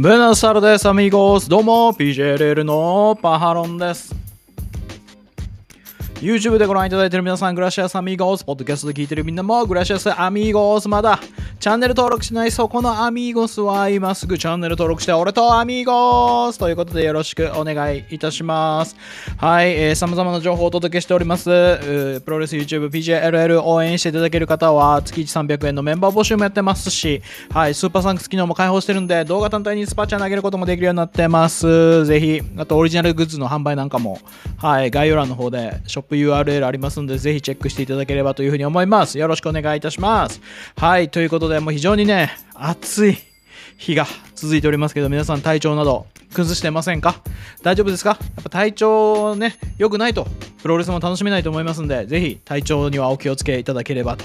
ブナサルです、アミゴス。どうも、PJLL のパハロンです。YouTube でご覧いただいている皆さん、グラシアスアミーゴース。ポッドキャストで聞いているみんなも、グラシアスアミーゴース。まだ、チャンネル登録しないそこのアミーゴスは今すぐチャンネル登録して、俺とアミーゴースということでよろしくお願いいたします。はい、えー、様々な情報をお届けしております。プロレス YouTube、PJLL 応援していただける方は、月1300円のメンバー募集もやってますし、はい、スーパーサンクス機能も開放してるんで、動画単体にスパチャ投げることもできるようになってます。ぜひ、あとオリジナルグッズの販売なんかも、はい、概要欄の方でショップ URL ありますので、ぜひチェックしていただければというふうに思います。よろしくお願いいたします。はい、ということで、もう非常にね、暑い日が続いておりますけど、皆さん体調など崩してませんか？大丈夫ですか？やっぱ体調ね、良くないと、プロレスも楽しめないと思いますんで、ぜひ体調にはお気をつけいただければと。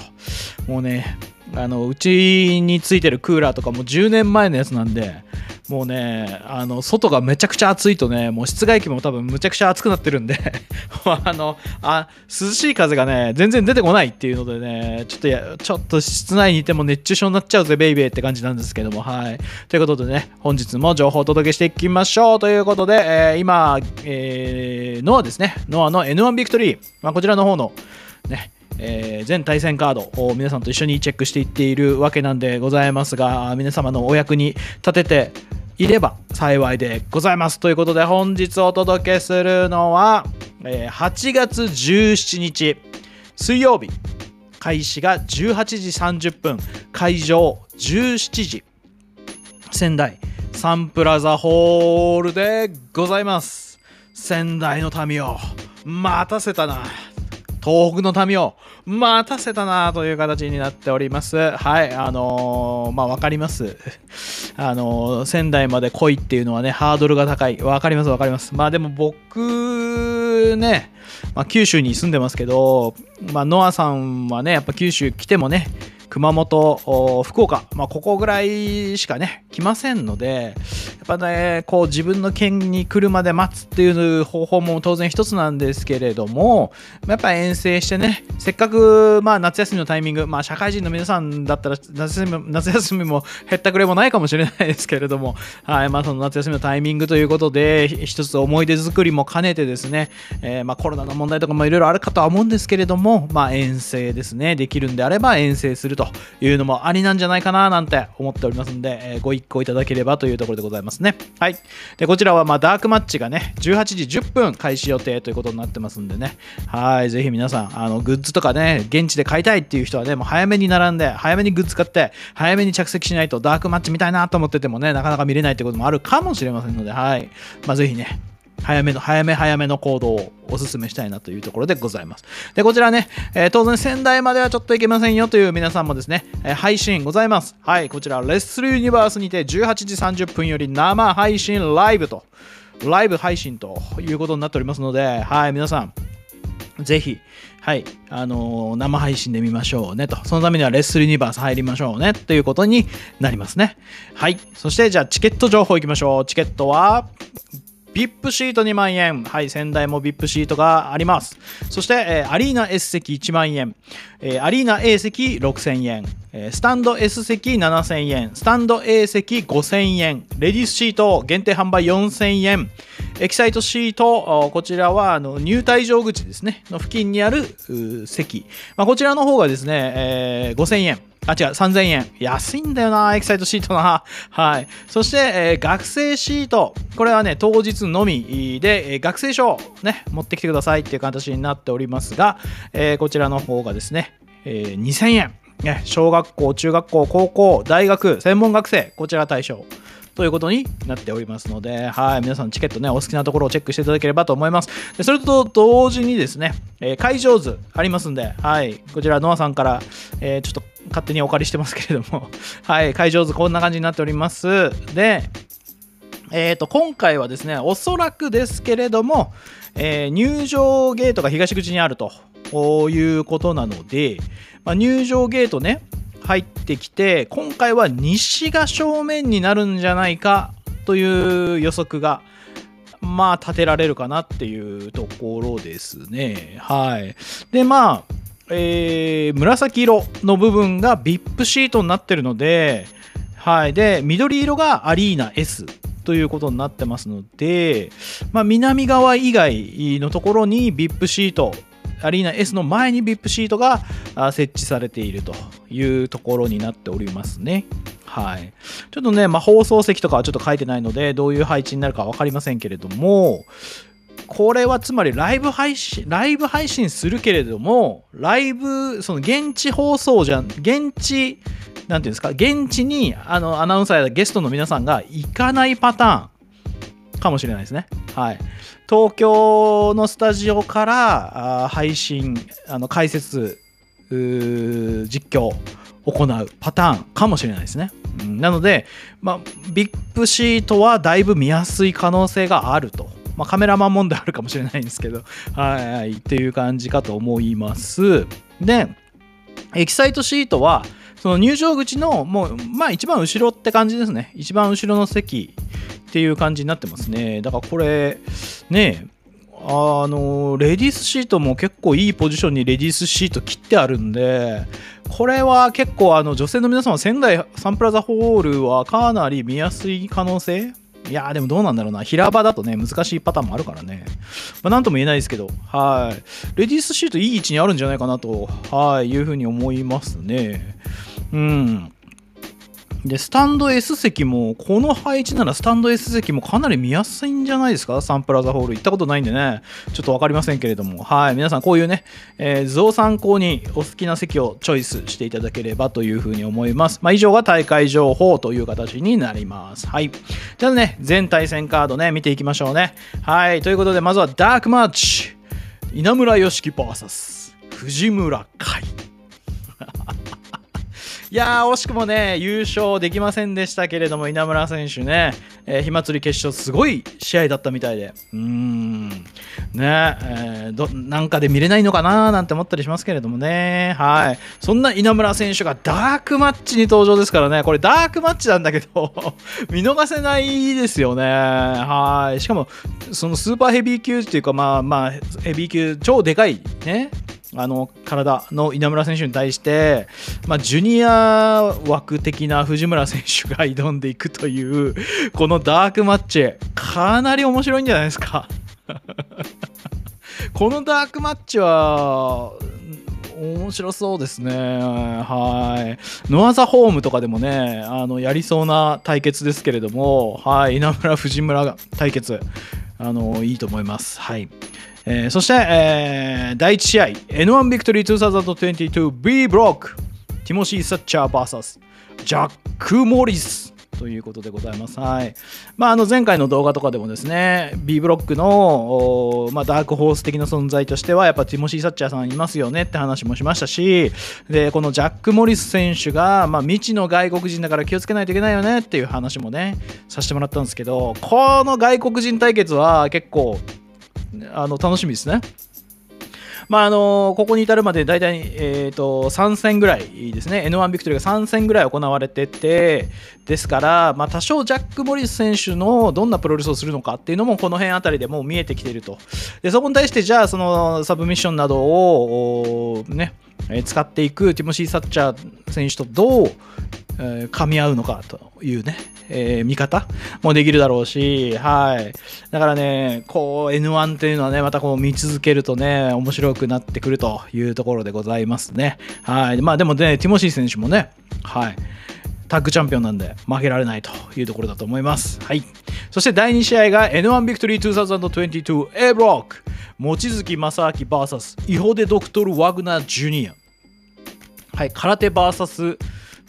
もうね、あの、うちについてるクーラーとかも10年前のやつなんで、もうね、あの、外がめちゃくちゃ暑いとね、もう室外機も多分むちゃくちゃ暑くなってるんで、あの、あ、涼しい風がね、全然出てこないっていうのでね、ちょっとや、ちょっと室内にいても熱中症になっちゃうぜ、ベイベーって感じなんですけども、はい。ということでね、本日も情報をお届けしていきましょう。ということで、えー今、えーノアですね、ノアの N1 ビクトリー、まあ、こちらの方の、ね、えー全対戦カードを皆さんと一緒にチェックしていっているわけなんでございますが皆様のお役に立てていれば幸いでございます。ということで本日お届けするのは、え8月17日水曜日。開始が18時30分。会場17時。仙台サンプラザホールでございます。仙台の民を待たせたな。東北の民を待たせたなという形になっております。はいあのーまあ分かります。あのー仙台まで来いっていうのはねハードルが高い。分かります分かります。まあでも僕ね、まあ、九州に住んでますけど、まあ、ノアさんはねやっぱ九州来てもね熊本、福岡、まあ、ここぐらいしかね、来ませんので、やっぱね、こう自分の県に来るまで待つっていう方法も当然一つなんですけれども、やっぱ遠征してね、せっかく、まあ、夏休みのタイミング、まあ、社会人の皆さんだったら夏休み夏休みも減ったくれもないかもしれないですけれども、はい、まあ、その夏休みのタイミングということで、一つ思い出作りも兼ねてですね、えーまあ、コロナの問題とかもいろいろあるかとは思うんですけれども、まあ、遠征ですね、できるんであれば遠征するというのもありなんじゃないかななんて思っておりますんで、えーご一行いただければというところでございますね。はい。で、こちらはまダークマッチがね、18時10分開始予定ということになってますんでね、はい。ぜひ皆さん、あの、グッズとかね、現地で買いたいっていう人はね、もう早めに並んで、早めにグッズ買って、早めに着席しないとダークマッチ見たいなと思っててもね、なかなか見れないってこともあるかもしれませんので、はい。まあ、ぜひね、早めの早め早めの行動をお勧めしたいなというところでございます。で、こちらね、えー当然仙台まではちょっと行けませんよという皆さんもですね、えー配信ございます。はい、こちら、レッスルユニバースにて18時30分より生配信ライブと、ライブ配信ということになっておりますので、はい、皆さん、ぜひ、はい、あのー生配信で見ましょうねと。そのためにはレッスルユニバース入りましょうねということになりますね。はい。そして、じゃあ、チケット情報いきましょう。チケットは、VIP シート2万円。はい、仙台も VIP シートがあります。そして、えーアリーナ S 席1万円。えーアリーナ A 席6000円。えースタンド S 席7000円。スタンド A 席5000円。レディースシート限定販売4000円。エキサイトシート、おこちらはあの入退場口ですね。の付近にある席。まあ、こちらの方がですね、えー5000円。あ、違う、3000円。安いんだよな、エキサイトシートな。はい。そして、えー学生シート。これはね、当日のみで、えー学生証、ね、持ってきてくださいっていう形になっておりますが、えーこちらの方がですね、えー2000円。ね、小学校、中学校、高校、大学、専門学生、こちら対象。ということになっておりますので、はい、皆さんチケットね、お好きなところをチェックしていただければと思います。でそれと同時にですね、えー会場図ありますんで、はい、こちら、ノアさんから、えーちょっと勝手にお借りしてますけれども、はい、会場図こんな感じになっております。で、えー、と今回はですね、おそらくですけれども、えー入場ゲートが東口にあるということなので、まあ、入場ゲートね、入ってきて、今回は西が正面になるんじゃないかという予測が、まあ、立てられるかなっていうところですね。はい。で、まあ、えー紫色の部分が VIP シートになってるので、はい。で、緑色がアリーナ S ということになってますので、まあ、南側以外のところに VIP シート、アリーナ S の前に VIP シートが設置されているというところになっておりますね。はい。ちょっとね、まあ、放送席とかはちょっと書いてないので、どういう配置になるか分かりませんけれども、これはつまりライブ配信、ライブ配信するけれども、ライブ、その現地放送じゃん、現地、なんていうんですか、現地にあのアナウンサーやゲストの皆さんが行かないパターンかもしれないですね。はい。東京のスタジオからあ配信、あの解説、実況、行うパターンかもしれないですね。うん、なので、まあ、VIP シートはだいぶ見やすい可能性があると。まあ、カメラマン問題あるかもしれないんですけど、はい、はい、っていう感じかと思います。で、エキサイトシートは、その入場口のもう、まあ一番後ろって感じですね。一番後ろの席っていう感じになってますね。だからこれ、ねあの、レディースシートも結構いいポジションにレディースシート切ってあるんで、これは結構あの女性の皆様、仙台サンプラザホールはかなり見やすい可能性いやーでもどうなんだろうな。平場だとね、難しいパターンもあるからね。まあ、なんとも言えないですけど、はい。レディースシートいい位置にあるんじゃないかなと、はい、いうふうに思いますね。うん。で、スタンド S 席も、この配置ならスタンド S 席もかなり見やすいんじゃないですか？サンプラザホール。行ったことないんでね、ちょっと分かりませんけれども、はい。皆さん、こういうね、えー、図を参考にお好きな席をチョイスしていただければというふうに思います。まあ、以上が大会情報という形になります。はい。じゃあね、全対戦カードね、見ていきましょうね。はい。ということで、まずはダークマッチ。稲村良樹 VS 藤村海。いやー、惜しくもね、優勝できませんでしたけれども、稲村選手ね、えー、火祭り決勝、すごい試合だったみたいで、うーん、ね、えー、どなんかで見れないのかななんて思ったりしますけれどもね、はい。そんな稲村選手がダークマッチに登場ですからね、これダークマッチなんだけど 見逃せないですよね、はい。しかも、そのスーパーヘビー級っていうか、まあまあ、ヘビー級、超でかいね、あの体の稲村選手に対して、まあ、ジュニア枠的な藤村選手が挑んでいくというこのダークマッチかなり面白いんじゃないですか このダークマッチは面白そうですね。はい。ノアザホームとかでもね、あの、やりそうな対決ですけれども、はい。稲村、藤村対決、あの、いいと思います。はい。えー、そして、えー、第1試合 N1 ビクトリー 2022B ブロックティモシー・サッチャー VS ジャック・モリスということでございます。はい。まあ、あの前回の動画とかでもですね、B ブロックの、まあ、ダークホース的な存在としては、やっぱティモシー・サッチャーさんいますよねって話もしましたし、で、このジャック・モリス選手が、まあ、未知の外国人だから気をつけないといけないよねっていう話もね、させてもらったんですけど、この外国人対決は結構、あの楽しみですね。まああのここに至るまで大体、えーと、3戦ぐらいですね、N1 ビクトリーが3戦ぐらい行われてて、ですから、まあ、多少ジャック・モリス選手のどんなプロレスをするのかっていうのも、この辺あたりでもう見えてきていると。でそこに対して、じゃあ、そのサブミッションなどをね、使っていくティモシー・サッチャー選手とどう、え、噛み合うのかというね、えー、見方もできるだろうし、はい。だからね、こう N1 っていうのはね、またこう見続けるとね、面白くなってくるというところでございますね。はい。まあでもね、ティモシー選手もね、はい。タッグチャンピオンなんで負けられないというところだと思います。はい。そして第2試合が N1 ビクトリー2022 A ブロック望月正明 VS イホデドクトル・ワグナー・ジュニア。はい。空手 VS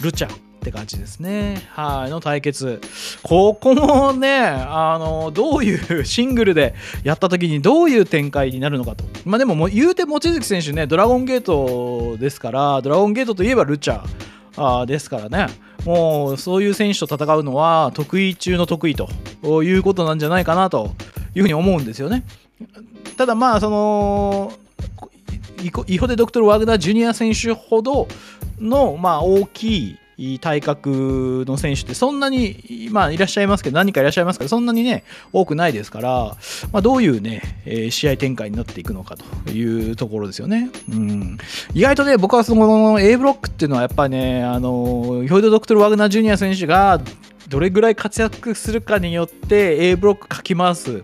ルチャって感じですね。はい、の対決。ここもね、あの、どういう シングルでやった時にどういう展開になるのかと。まあでも、もう言うて望月選手ね、ドラゴンゲートですから、ドラゴンゲートといえばルチャーあですからね。もうそういう選手と戦うのは得意中の得意ということなんじゃないかなというふうに思うんですよね。ただまあそのイホデ・ドクトル・ワグナー・ジュニア選手ほどの、まあ、大きい体格の選手ってそんなに、まあ、いらっしゃいますけど何かいらっしゃいますけどそんなにね多くないですから、まあ、どういうね、えー、試合展開になっていくのかというところですよね。うん、意外とね僕はその A ブロックっていうのはやっぱりねあのヒョイド・ドクトル・ワグナー・ジュニア選手がどれぐらい活躍するかによって A ブロックかき回す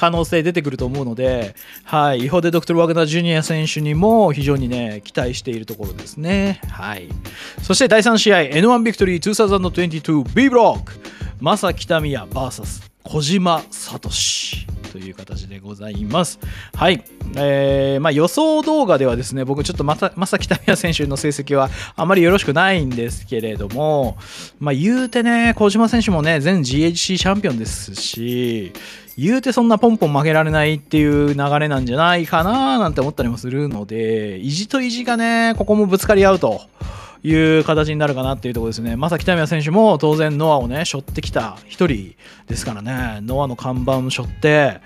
可能性出てくると思うので、はい、違法で・ドクトル・ワグナー・ジュニア選手にも非常にね、期待しているところですね。はい。そして第3試合、N1 ビクトリー 2022B ブロック、正北宮 VS 小島聡という形でございます。はい。えー、まあ、予想動画ではですね、僕ちょっとまた、正北宮選手の成績はあまりよろしくないんですけれども、まあ、言うてね、小島選手もね、全 GHC チャンピオンですし、言うてそんなポンポン負けられないっていう流れなんじゃないかななんて思ったりもするので、意地と意地がね、ここもぶつかり合うと。いう形になるかなっていうところですね。まさ北宮選手も当然ノアをね、背負ってきた一人ですからね、ノアの看板を背負って、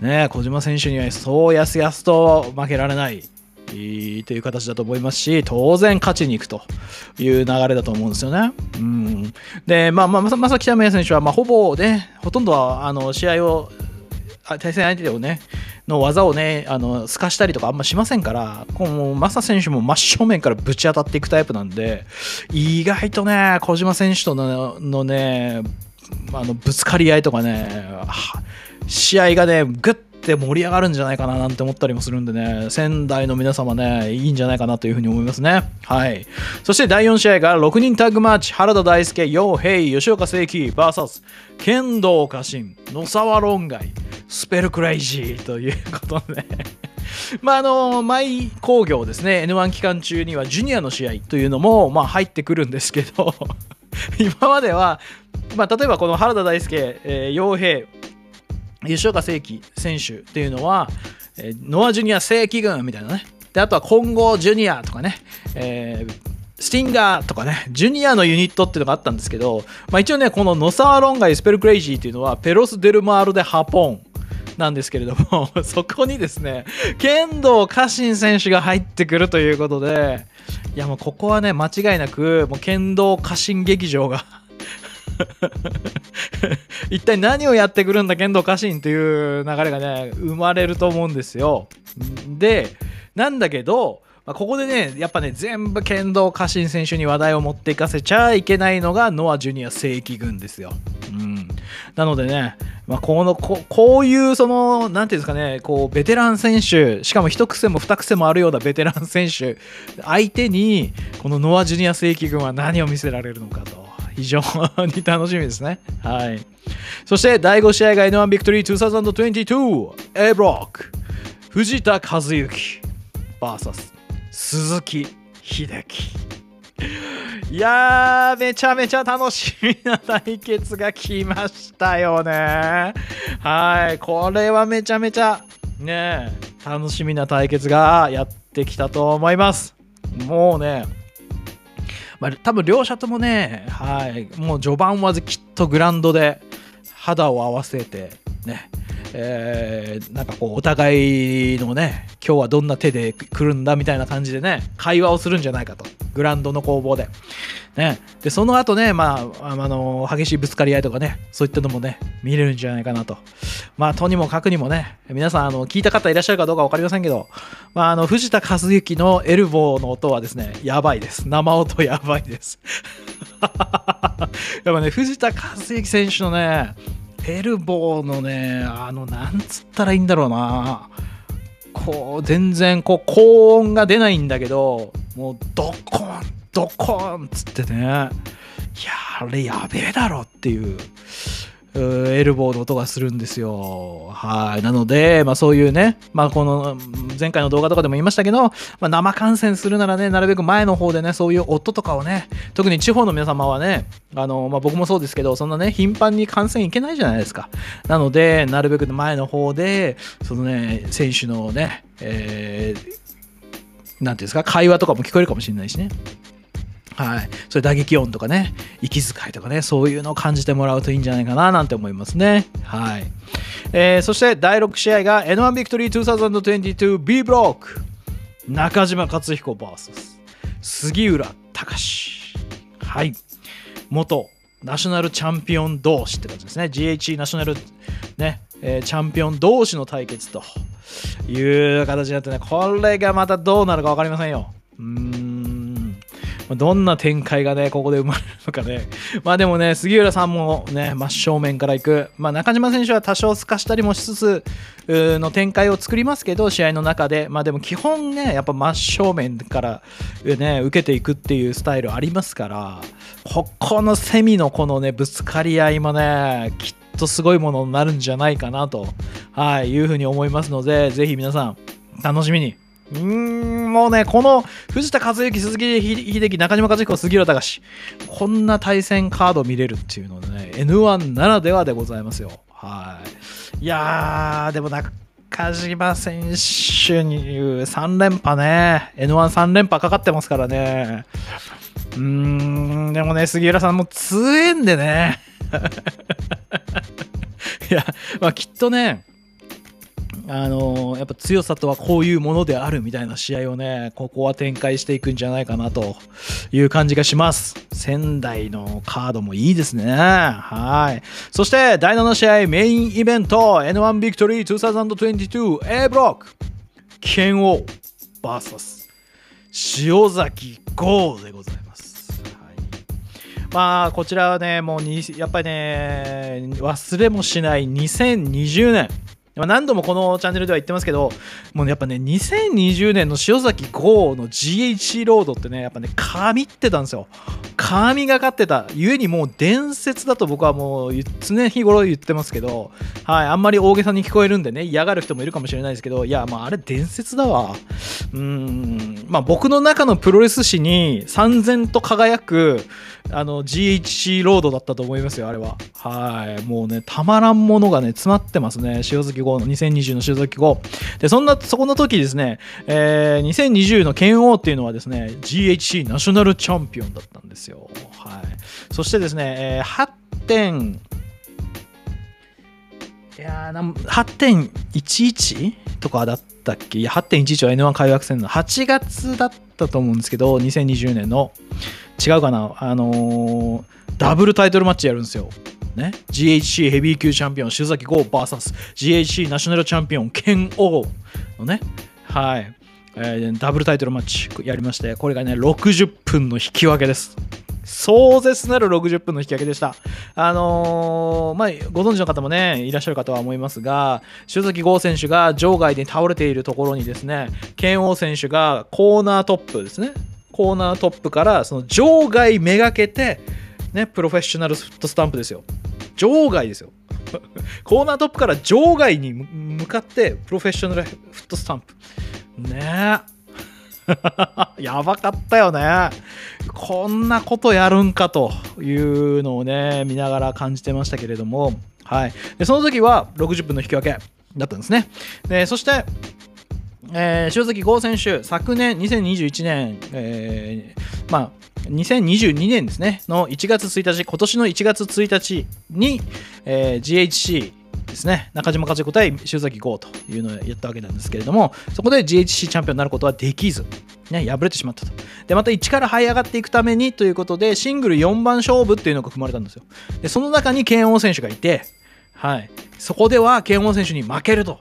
ね、小島選手にはそうやすやすと負けられない。という形だと思いますし、当然勝ちに行くという流れだと思うんですよね。うん、で、まあ、まあ、まさきため選手は、まあ、ほぼね、ほとんどはあの試合を、対戦相手をね、の技をね、あの透かしたりとかあんましませんから、このマサ選手も真正面からぶち当たっていくタイプなんで、意外とね、小島選手とののね、あのぶつかり合いとかね、試合がね、ぐっって盛り上がるんじゃないかななんて思ったりもするんでね、仙台の皆様ね、いいんじゃないかなというふうに思いますね。はい。そして第4試合が6人タッグマッチ、原田大輔、陽平、吉岡聖輝、VS、剣道家臣、野沢論外、スペルクレイジーということで。まああの、マイ工業ですね、N1 期間中にはジュニアの試合というのも、まあ入ってくるんですけど。今までは、まあ例えばこの原田大輔、えー、陽平、吉岡聖輝選手っていうのは、えー、ノアジュニア正規軍みたいなね。で、あとは混合ジュニアとかね、えー、スティンガーとかね、ジュニアのユニットっていうのがあったんですけど、まあ、一応ね、この NOSAWA論外、スペル・クレイジーっていうのは、ペロス・デル・マル・デ・ハポン。なんですけれども、そこにですね、ケンドー・カシン選手が入ってくるということで、いやもうここはね、間違いなく、もうケンドー・カシン劇場が 一体何をやってくるんだケンドー・カシンっていう流れがね生まれると思うんですよでなんだけどまここでね、やっぱね、全部剣道家臣選手に話題を持っていかせちゃいけないのがノア・ジュニア正規軍ですよ。うん。なのでね、まあ、このここういうその何ていうんですかねこうベテラン選手しかも一癖も二癖もあるようなベテラン選手相手にこのノア・ジュニア正規軍は何を見せられるのかと非常に楽しみですね。はい。そして第5試合が N1 ビクトリー2022 A ブロック藤田和幸 VS 鈴木秀樹。いやー、めちゃめちゃ楽しみな対決が来ましたよね。はい、これはめちゃめちゃね、楽しみな対決がやってきたと思います。もうね、まあ、多分両者ともね、はい、もう序盤はきっとグラウンドで肌を合わせて、ね、えー、なんかこうお互いのね今日はどんな手で来るんだみたいな感じでね会話をするんじゃないかと。グラウンドの攻防で,、ね、でその後ね、まあ、あの激しいぶつかり合いとかねそういったのもね見れるんじゃないかなと。まあとにもかくにもね皆さんあの聞いた方いらっしゃるかどうか分かりませんけど、まあ、あの藤田和幸のエルボーの音はですねやばいです。生音やばいです。やっぱね藤田和幸選手のねエルボーのね、あの、なんつったらいいんだろうな。こう、全然、こう、高音が出ないんだけど、もう、ドコン、ドコンつってね、いや、あれやべえだろっていう。エルボーの音がするんですよ。はい。なので、まあそういうね、まあこの前回の動画とかでも言いましたけど、まあ、生観戦するならね、なるべく前の方でね、そういう音とかをね、特に地方の皆様はね、あの、まあ僕もそうですけど、そんなね、頻繁に観戦行けないじゃないですか。なので、なるべく前の方で、そのね、選手のね、えー、なんていうんですか、会話とかも聞こえるかもしれないしね。はい。それ打撃音とかね、息遣いとかね、そういうのを感じてもらうといいんじゃないかななんて思いますね。はい。えー、そして第6試合が N1 ビクトリー 2022B ブロック中島克彦 VS 杉浦隆はい。元ナショナルチャンピオン同士って感じですね。GHE ナショナル、ねえーチャンピオン同士の対決という形になってね、これがまたどうなるか分かりませんよ。うん。どんな展開がね、ここで生まれるのかね。まあでもね、杉浦さんもね、真正面から行く。まあ中島選手は多少透かしたりもしつつ、の展開を作りますけど、試合の中で。まあでも基本ね、やっぱ真正面から、ね、受けていくっていうスタイルありますから、ここのセミのこのね、ぶつかり合いもね、きっとすごいものになるんじゃないかなと、はい、いうふうに思いますので、ぜひ皆さん、楽しみに。うーん、もうね、この藤田和幸、鈴木秀樹、中島和彦、杉浦隆、こんな対戦カード見れるっていうのでね、N1 ならではでございますよ。はい。いやー、でも中島選手に3連覇ね、N13 連覇かかってますからね。うーん、でもね、杉浦さんも強えんでね。いや、まあきっとね、あのやっぱ強さとはこういうものであるみたいな試合をね、ここは展開していくんじゃないかなという感じがします。仙台のカードもいいですね。はい。そして、第7試合メインイベント N1 ビクトリー2022 A ブロック剣王 VS 塩崎豪でございます。まあ、こちらはね、もうにやっぱりね、忘れもしない2020年。まあ何度もこのチャンネルでは言ってますけど、もうねやっぱね、2020年の塩崎豪の GHC ロードってね、やっぱね、神ってたんですよ。神がかってた。ゆえにもう伝説だと僕はもう常日頃言ってますけど、はい、あんまり大げさに聞こえるんでね、嫌がる人もいるかもしれないですけど、いや、まああれ伝説だわ。うーん、まあ僕の中のプロレス史に三然と輝く、あの GHC ロードだったと思いますよ、あれは。はい。もうね、たまらんものがね、詰まってますね。塩崎号の2020の塩崎号。で、そんな、そこの時ですね、えー、2020の剣王っていうのはですね、GHC ナショナルチャンピオンだったんですよ。はい。そしてですね、えー、8点、いやーな8.11とかだったっけ？いや、8.11は N1 開幕戦の8月だったと思うんですけど、2020年の。違うかな？あのーダブルタイトルマッチやるんですよ。ね、GHC ヘビー級チャンピオン、修崎豪 VSGHC ナショナルチャンピオン、剣王のね、はい、えーダブルタイトルマッチやりまして、これがね、60分の引き分けです。壮絶なる60分の引き分けでした。あのーまあ、ご存知の方もね、いらっしゃるかとは思いますが、修崎豪選手が場外で倒れているところにですね、剣王選手がコーナートップですね、コーナートップからその場外めがけて、ね、プロフェッショナルフットスタンプですよ。場外ですよ。コーナートップから場外に向かってプロフェッショナルフットスタンプ。ねえ。やばかったよね。こんなことやるんかというのをね、見ながら感じてましたけれども、はい。で、その時は60分の引き分けだったんですね。で、そして、えー、塩崎豪選手、昨年2021年、えーまあ、2022年ですね、の1月1日、今年の1月1日に、えー GHC ですね、中島和彦対塩崎豪というのをやったわけなんですけれども、そこで GHC チャンピオンになることはできず、ね、敗れてしまったと。で、また1から這い上がっていくためにということで、シングル4番勝負っていうのが組まれたんですよ。で、その中に剣王選手がいて、はい、そこでは剣王選手に負けると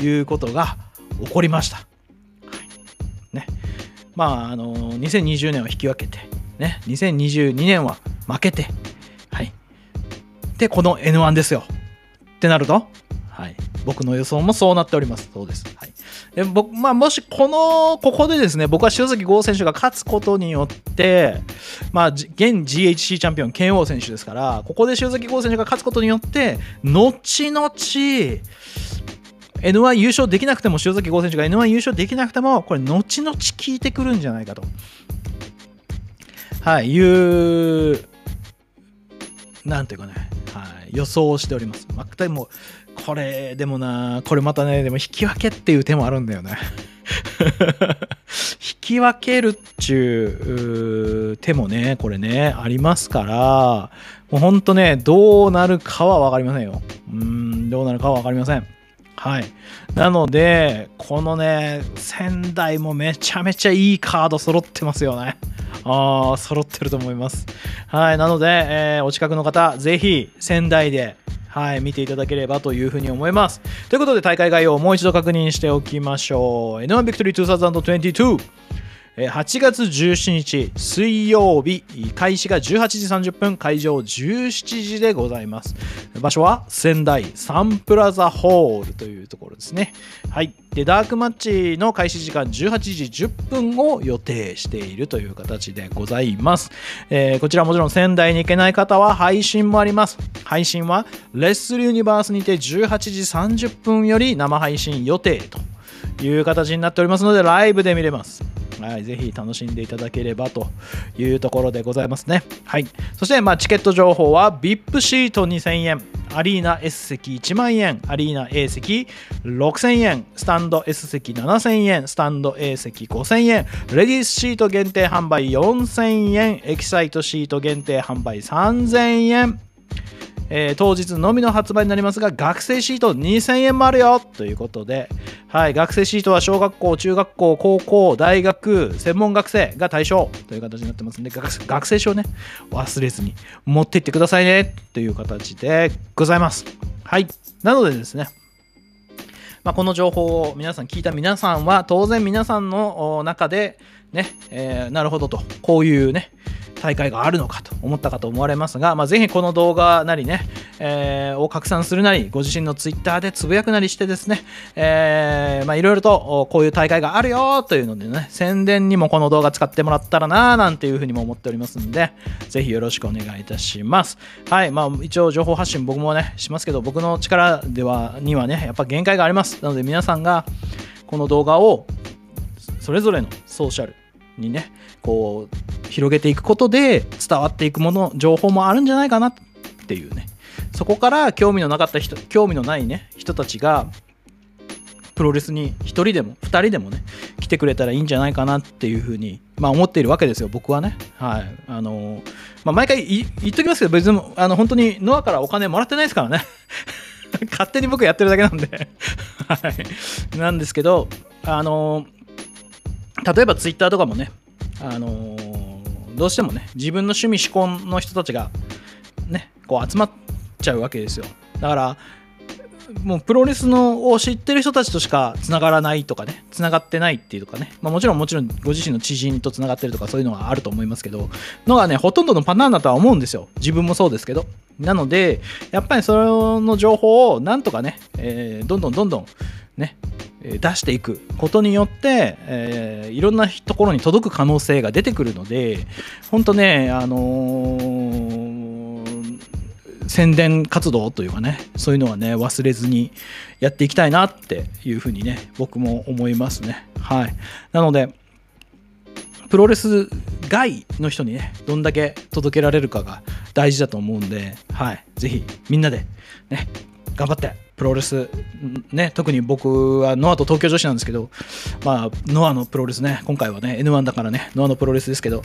いうことが起こりました。はいねまあ、あの2020年は引き分けて、ね、2022年は負けて、はい、で、この N1 ですよ。ってなると、はい、僕の予想もそうなっております。そうです。はい、で僕まあ、もしこの、ここでですね、僕は塩崎豪選手が勝つことによって、まあ、現 GHC チャンピオン、剣王選手ですから、ここで塩崎豪選手が勝つことによって、後々、N1 優勝できなくても、塩崎豪選手が N1 優勝できなくても、これ、後々効いてくるんじゃないかと。はい、いう、なんていうかね、はい、予想をしております。まあ、でも、これ、でもな、これまたね、でも引き分けっていう手もあるんだよね。引き分けるっちゅう手もね、これね、ありますから、もうほんとね、どうなるかは分かりませんよ。うん、どうなるかは分かりません。はい。なので、このね、仙台もめちゃめちゃいいカード揃ってますよね。ああ、揃ってると思います。はい。なので、えーお近くの方、ぜひ仙台で、はい、見ていただければというふうに思います。ということで、大会概要をもう一度確認しておきましょう。N1 Victory 2022。8月17日水曜日開始が18時30分会場17時でございます。場所は仙台サンプラザホールというところですね。はい。でダークマッチの開始時間18時10分を予定しているという形でございます、えーこちらもちろん仙台に行けない方は配信もあります。配信はレッスルユニバースにて18時30分より生配信予定という形になっておりますのでライブで見れます。はい、ぜひ楽しんでいただければというところでございますね。はい、そして、まあ、チケット情報は VIP シート2000円、アリーナ S 席1万円、アリーナ A 席6000円、スタンド S 席7000円、スタンド A 席5000円、レディースシート限定販売4000円、エキサイトシート限定販売3000円。えー当日のみの発売になりますが学生シート2000円もあるよということで、はい、学生シートは小学校中学校高校大学専門学生が対象という形になってますんで学生証ね忘れずに持っていってくださいねという形でございます。はい。なのでですねまあ、この情報を皆さん聞いた皆さんは当然皆さんの中でね、えーなるほどとこういうね大会があるのかと思ったかと思われますが、まあ、ぜひこの動画なりね、えーを拡散するなりご自身のツイッターでつぶやくなりしてですね、えーまあいろいろとこういう大会があるよというのでね宣伝にもこの動画使ってもらったらななんていうふうにも思っておりますんでぜひよろしくお願いいたします。はいまあ一応情報発信僕もねしますけど僕の力ではにはねやっぱ限界があります。なので皆さんがこの動画をそれぞれのソーシャルにねこう広げていくことで伝わっていくもの情報もあるんじゃないかなっていうね。そこから興味のなかった人興味のないね人たちがプロレスに1人でも2人でもね来てくれたらいいんじゃないかなっていうふうに、まあ、思っているわけですよ僕はね。はい。あのまあ、毎回言っときますけど別にあの本当にノアからお金もらってないですからね。勝手に僕やってるだけなんで。はい。なんですけどあの例えばツイッターとかもね、あのーどうしてもね自分の趣味嗜好の人たちがねこう集まっちゃうわけですよ。だからもうプロレスのを知ってる人たちとしかつながらないとかねつながってないっていうとかね、まあ、もちろんもちろんご自身の知人とつながってるとかそういうのはあると思いますけどのがねほとんどのパターンだとは思うんですよ。自分もそうですけど。なのでやっぱりその情報をなんとかね、えーどんどんどんどんね出していくことによって、えーいろんなところに届く可能性が出てくるので本当ねあのー宣伝活動というかねそういうのはね忘れずにやっていきたいなっていうふうにね僕も思いますね。はい。なのでプロレス外の人にねどんだけ届けられるかが大事だと思うんではい。ぜひみんなでね頑張って。プロレスね特に僕はノアと東京女子なんですけどまあノアのプロレスね今回はね N1 だからねノアのプロレスですけど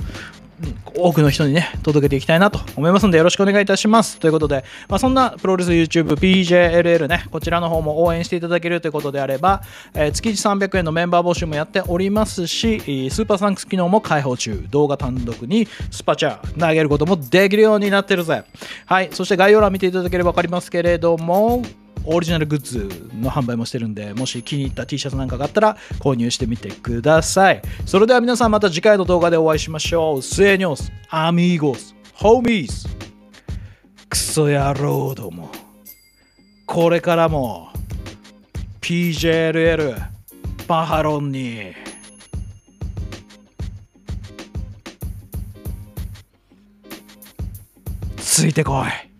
多くの人にね届けていきたいなと思いますのでよろしくお願いいたします。ということで、まあ、そんなプロレス YouTubePJLL ねこちらの方も応援していただけるということであれば、えー月300円のメンバー募集もやっておりますしスーパーサンクス機能も開放中動画単独にスパチャ投げることもできるようになってるぜ。はいそして概要欄見ていただければ分かりますけれどもオリジナルグッズの販売もしてるんで、もし気に入った T シャツなんかがあったら購入してみてください。それでは皆さんまた次回の動画でお会いしましょう。セーニョス、アミーゴス、ホーミーズ、クソ野郎ども。これからも PJLL バハロンについてこい。